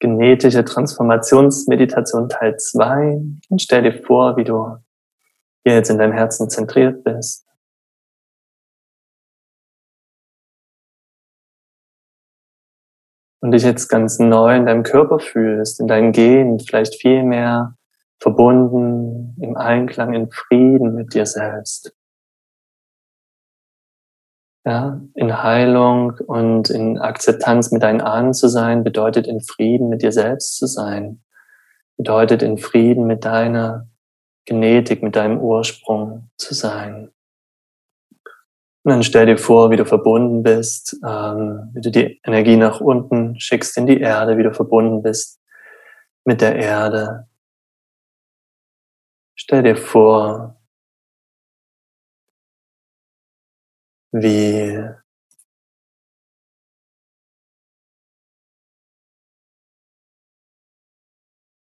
genetische Transformationsmeditation Teil 2 und stell dir vor, wie du hier jetzt in deinem Herzen zentriert bist. Und dich jetzt ganz neu in deinem Körper fühlst, in deinem Gehen, vielleicht viel mehr verbunden, im Einklang, in Frieden mit dir selbst. Ja, in Heilung und in Akzeptanz mit deinen Ahnen zu sein, bedeutet in Frieden mit dir selbst zu sein. Bedeutet in Frieden mit deiner Genetik, mit deinem Ursprung zu sein. Und dann stell dir vor, wie du verbunden bist, ähm, wie du die Energie nach unten schickst in die Erde, wie du verbunden bist mit der Erde. Stell dir vor, wie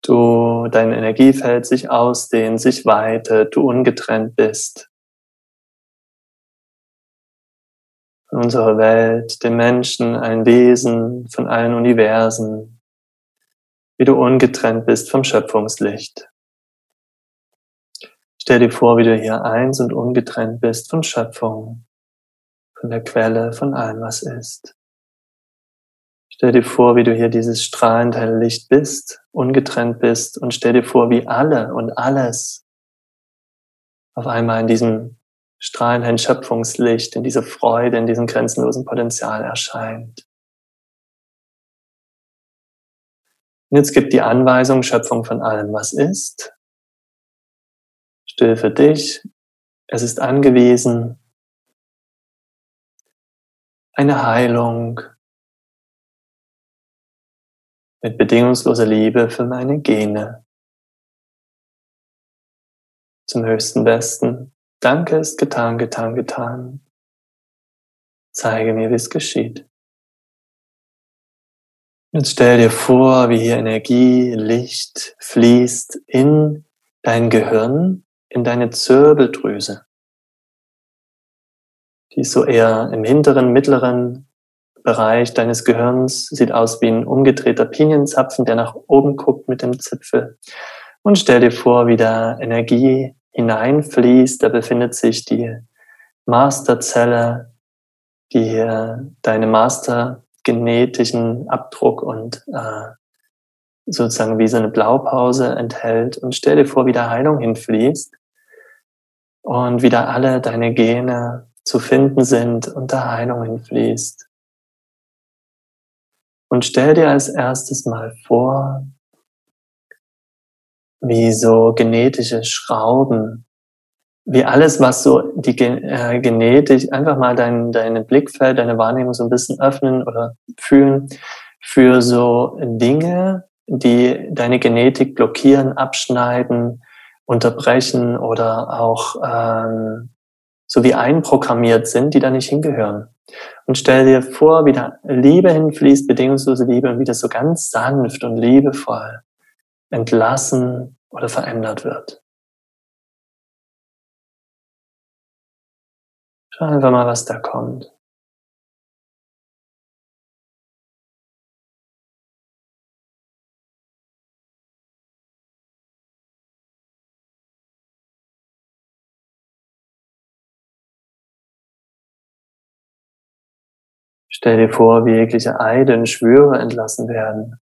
du dein Energiefeld sich ausdehnt, sich weitet, du ungetrennt bist von unserer Welt, dem Menschen, ein Wesen von allen Universen, wie du ungetrennt bist vom Schöpfungslicht. Stell dir vor, wie du hier eins und ungetrennt bist von Schöpfung von der Quelle, von allem, was ist. Stell dir vor, wie du hier dieses strahlend helle Licht bist, ungetrennt bist und stell dir vor, wie alle und alles auf einmal in diesem strahlenden Schöpfungslicht, in dieser Freude, in diesem grenzenlosen Potenzial erscheint. Und jetzt gibt die Anweisung Schöpfung von allem, was ist. Still für dich. Es ist angewiesen, eine Heilung mit bedingungsloser Liebe für meine Gene. Zum höchsten Besten. Danke ist getan, getan, getan. Zeige mir, wie es geschieht. Jetzt stell dir vor, wie hier Energie, Licht fließt in dein Gehirn, in deine Zirbeldrüse die ist so eher im hinteren, mittleren Bereich deines Gehirns, sieht aus wie ein umgedrehter Pinienzapfen, der nach oben guckt mit dem Zipfel. Und stell dir vor, wie da Energie hineinfließt. Da befindet sich die Masterzelle, die hier deine mastergenetischen Abdruck und äh, sozusagen wie so eine Blaupause enthält. Und stell dir vor, wie da Heilung hinfließt und wieder alle deine Gene zu finden sind und da Heilung hinfließt. Und stell dir als erstes mal vor, wie so genetische Schrauben, wie alles, was so die äh, Genetik, einfach mal dein, deine Blickfeld, deine Wahrnehmung so ein bisschen öffnen oder fühlen für so Dinge, die deine Genetik blockieren, abschneiden, unterbrechen oder auch ähm, so wie einprogrammiert sind, die da nicht hingehören. Und stell dir vor, wie da Liebe hinfließt, bedingungslose Liebe und wie das so ganz sanft und liebevoll entlassen oder verändert wird. Schau einfach mal, was da kommt. Stell dir vor, wie jegliche Eide und Schwüre entlassen werden.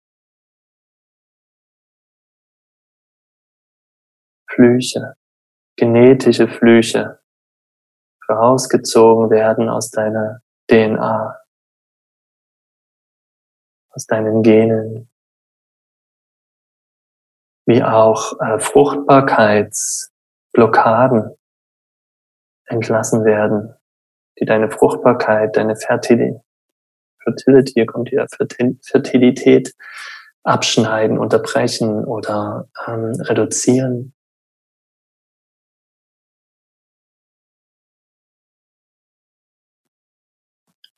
Flüche, genetische Flüche rausgezogen werden aus deiner DNA, aus deinen Genen, wie auch äh, Fruchtbarkeitsblockaden entlassen werden, die deine Fruchtbarkeit, deine Fertilität, Fertility, hier kommt wieder Fertilität abschneiden, unterbrechen oder ähm, reduzieren.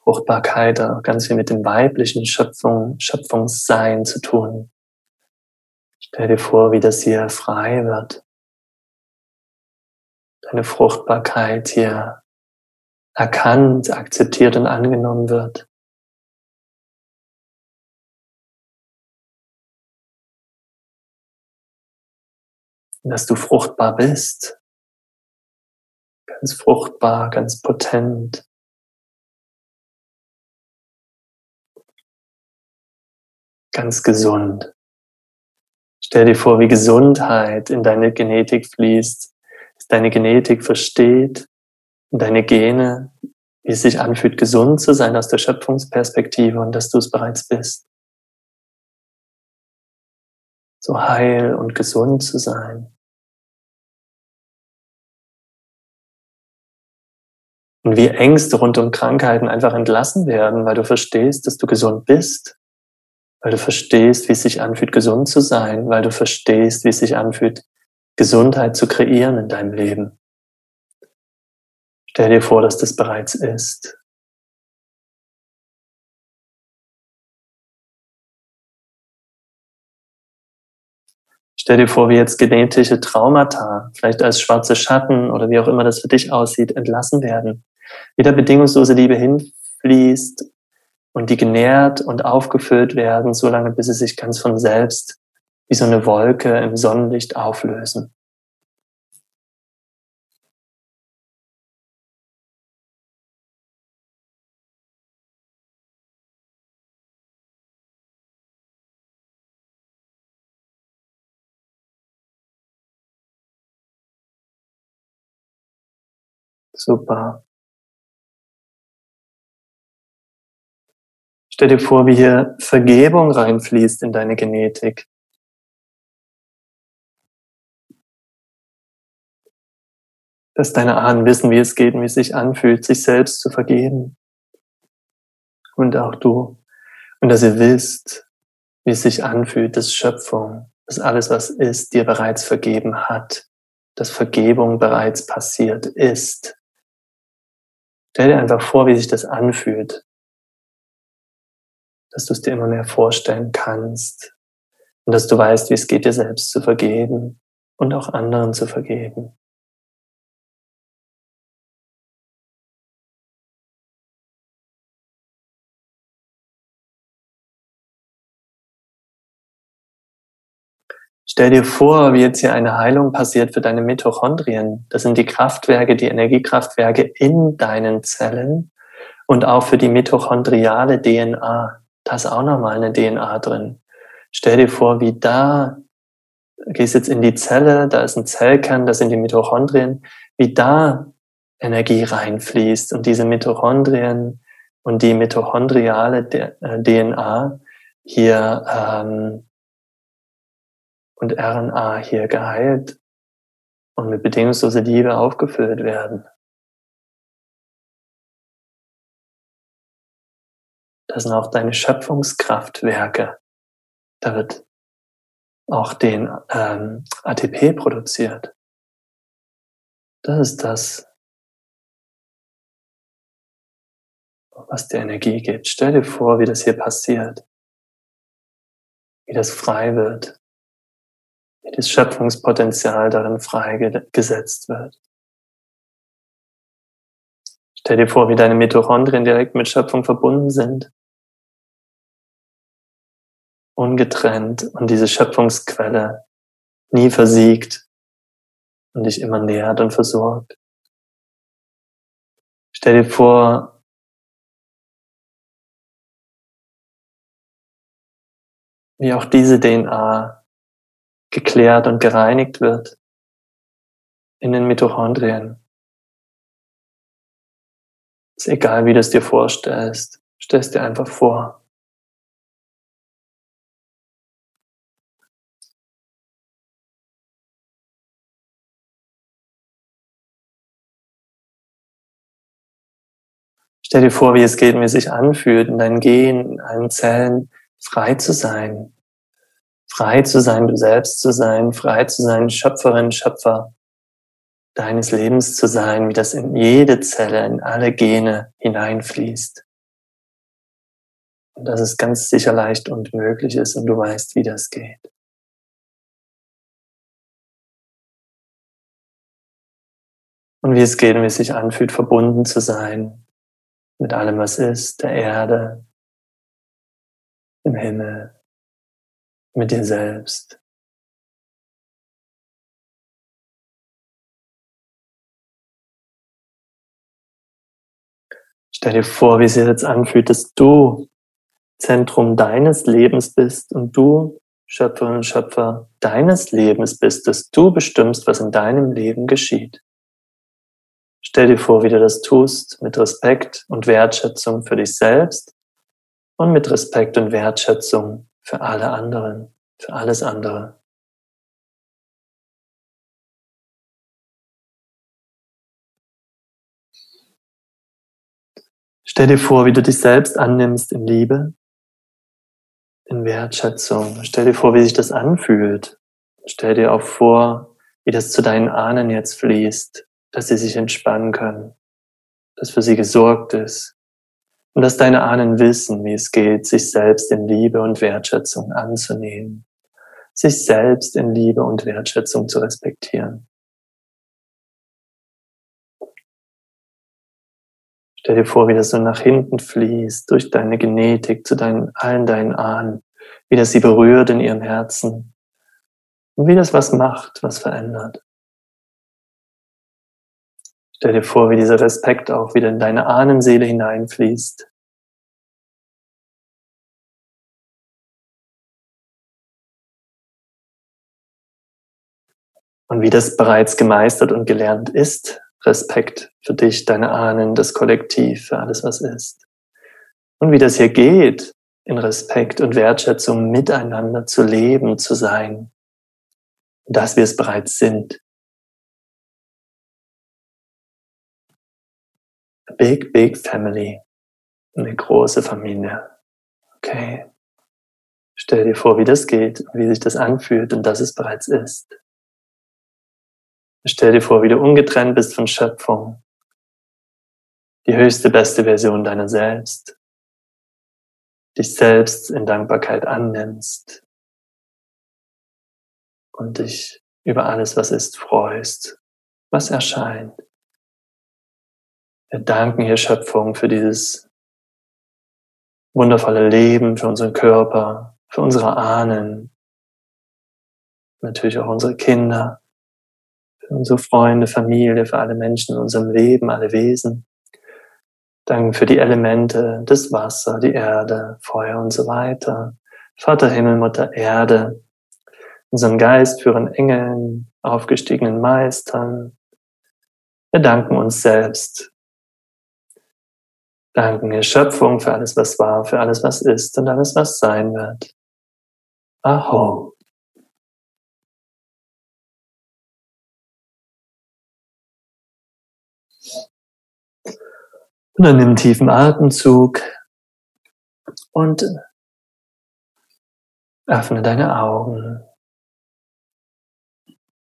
Fruchtbarkeit hat ganz viel mit dem weiblichen Schöpfung, Schöpfungssein zu tun. Stell dir vor, wie das hier frei wird. Deine Fruchtbarkeit hier erkannt, akzeptiert und angenommen wird. Dass du fruchtbar bist. Ganz fruchtbar, ganz potent. Ganz gesund. Stell dir vor, wie Gesundheit in deine Genetik fließt, dass deine Genetik versteht und deine Gene, wie es sich anfühlt, gesund zu sein aus der Schöpfungsperspektive und dass du es bereits bist. So heil und gesund zu sein. Und wie Ängste rund um Krankheiten einfach entlassen werden, weil du verstehst, dass du gesund bist weil du verstehst, wie es sich anfühlt, gesund zu sein, weil du verstehst, wie es sich anfühlt, Gesundheit zu kreieren in deinem Leben. Stell dir vor, dass das bereits ist. Stell dir vor, wie jetzt genetische Traumata, vielleicht als schwarze Schatten oder wie auch immer das für dich aussieht, entlassen werden. Wieder bedingungslose Liebe hinfließt und die genährt und aufgefüllt werden, solange bis sie sich ganz von selbst wie so eine Wolke im Sonnenlicht auflösen. Super. Stell dir vor, wie hier Vergebung reinfließt in deine Genetik. Dass deine Ahnen wissen, wie es geht und wie es sich anfühlt, sich selbst zu vergeben. Und auch du. Und dass ihr wisst, wie es sich anfühlt, dass Schöpfung, dass alles, was ist, dir bereits vergeben hat, dass Vergebung bereits passiert ist. Stell dir einfach vor, wie sich das anfühlt, dass du es dir immer mehr vorstellen kannst und dass du weißt, wie es geht, dir selbst zu vergeben und auch anderen zu vergeben. Stell dir vor, wie jetzt hier eine Heilung passiert für deine Mitochondrien. Das sind die Kraftwerke, die Energiekraftwerke in deinen Zellen und auch für die mitochondriale DNA da ist auch nochmal eine DNA drin. Stell dir vor, wie da, gehst jetzt in die Zelle, da ist ein Zellkern, da sind die Mitochondrien, wie da Energie reinfließt und diese Mitochondrien und die mitochondriale DNA äh, hier ähm, und RNA hier geheilt und mit bedingungsloser Liebe aufgefüllt werden. Das sind auch deine Schöpfungskraftwerke. Da wird auch den ähm, ATP produziert. Das ist das, was dir Energie gibt. Stell dir vor, wie das hier passiert, wie das frei wird, das Schöpfungspotenzial darin freigesetzt wird. Stell dir vor, wie deine Mitochondrien direkt mit Schöpfung verbunden sind ungetrennt und diese Schöpfungsquelle nie versiegt und dich immer nährt und versorgt. Stell dir vor, wie auch diese DNA geklärt und gereinigt wird in den Mitochondrien. Ist egal, wie du es dir vorstellst. Stell es dir einfach vor. Stell dir vor, wie es geht, wie es sich anfühlt, in deinen Genen, in allen Zellen frei zu sein. Frei zu sein, du selbst zu sein, frei zu sein, Schöpferin, Schöpfer deines Lebens zu sein, wie das in jede Zelle, in alle Gene hineinfließt. Und dass es ganz sicher leicht und möglich ist und du weißt, wie das geht. Und wie es geht und wie es sich anfühlt, verbunden zu sein mit allem, was ist, der Erde, im Himmel, mit dir selbst. Stell dir vor, wie es sich jetzt anfühlt, dass du Zentrum deines Lebens bist und du Schöpferin und Schöpfer deines Lebens bist, dass du bestimmst, was in deinem Leben geschieht. Stell dir vor, wie du das tust, mit Respekt und Wertschätzung für dich selbst und mit Respekt und Wertschätzung für alle anderen, für alles andere. Stell dir vor, wie du dich selbst annimmst in Liebe, in Wertschätzung. Stell dir vor, wie sich das anfühlt. Stell dir auch vor, wie das zu deinen Ahnen jetzt fließt, dass sie sich entspannen können, dass für sie gesorgt ist und dass deine Ahnen wissen, wie es geht, sich selbst in Liebe und Wertschätzung anzunehmen, sich selbst in Liebe und Wertschätzung zu respektieren. Stell dir vor, wie das so nach hinten fließt, durch deine Genetik zu deinen, allen deinen Ahnen, wie das sie berührt in ihrem Herzen und wie das was macht, was verändert. Stell dir vor, wie dieser Respekt auch wieder in deine Ahnenseele hineinfließt. Und wie das bereits gemeistert und gelernt ist, Respekt für dich, deine Ahnen, das Kollektiv, für alles, was ist. Und wie das hier geht, in Respekt und Wertschätzung miteinander zu leben, zu sein. Dass wir es bereits sind. A big, big family. Eine große Familie. Okay. Stell dir vor, wie das geht, wie sich das anfühlt und dass es bereits ist. Stell dir vor, wie du ungetrennt bist von Schöpfung. Die höchste, beste Version deiner selbst. Dich selbst in Dankbarkeit annimmst. Und dich über alles, was ist, freust, was erscheint. Wir danken hier Schöpfung für dieses wundervolle Leben, für unseren Körper, für unsere Ahnen, natürlich auch unsere Kinder für unsere Freunde, Familie, für alle Menschen in unserem Leben, alle Wesen. Danke für die Elemente, das Wasser, die Erde, Feuer und so weiter. Vater Himmel, Mutter Erde, unseren Geist führen Engeln, aufgestiegenen Meistern. Wir danken uns selbst. Danken Schöpfung für alles, was war, für alles, was ist und alles, was sein wird. Aho. Und dann nimm tiefen Atemzug und öffne deine Augen.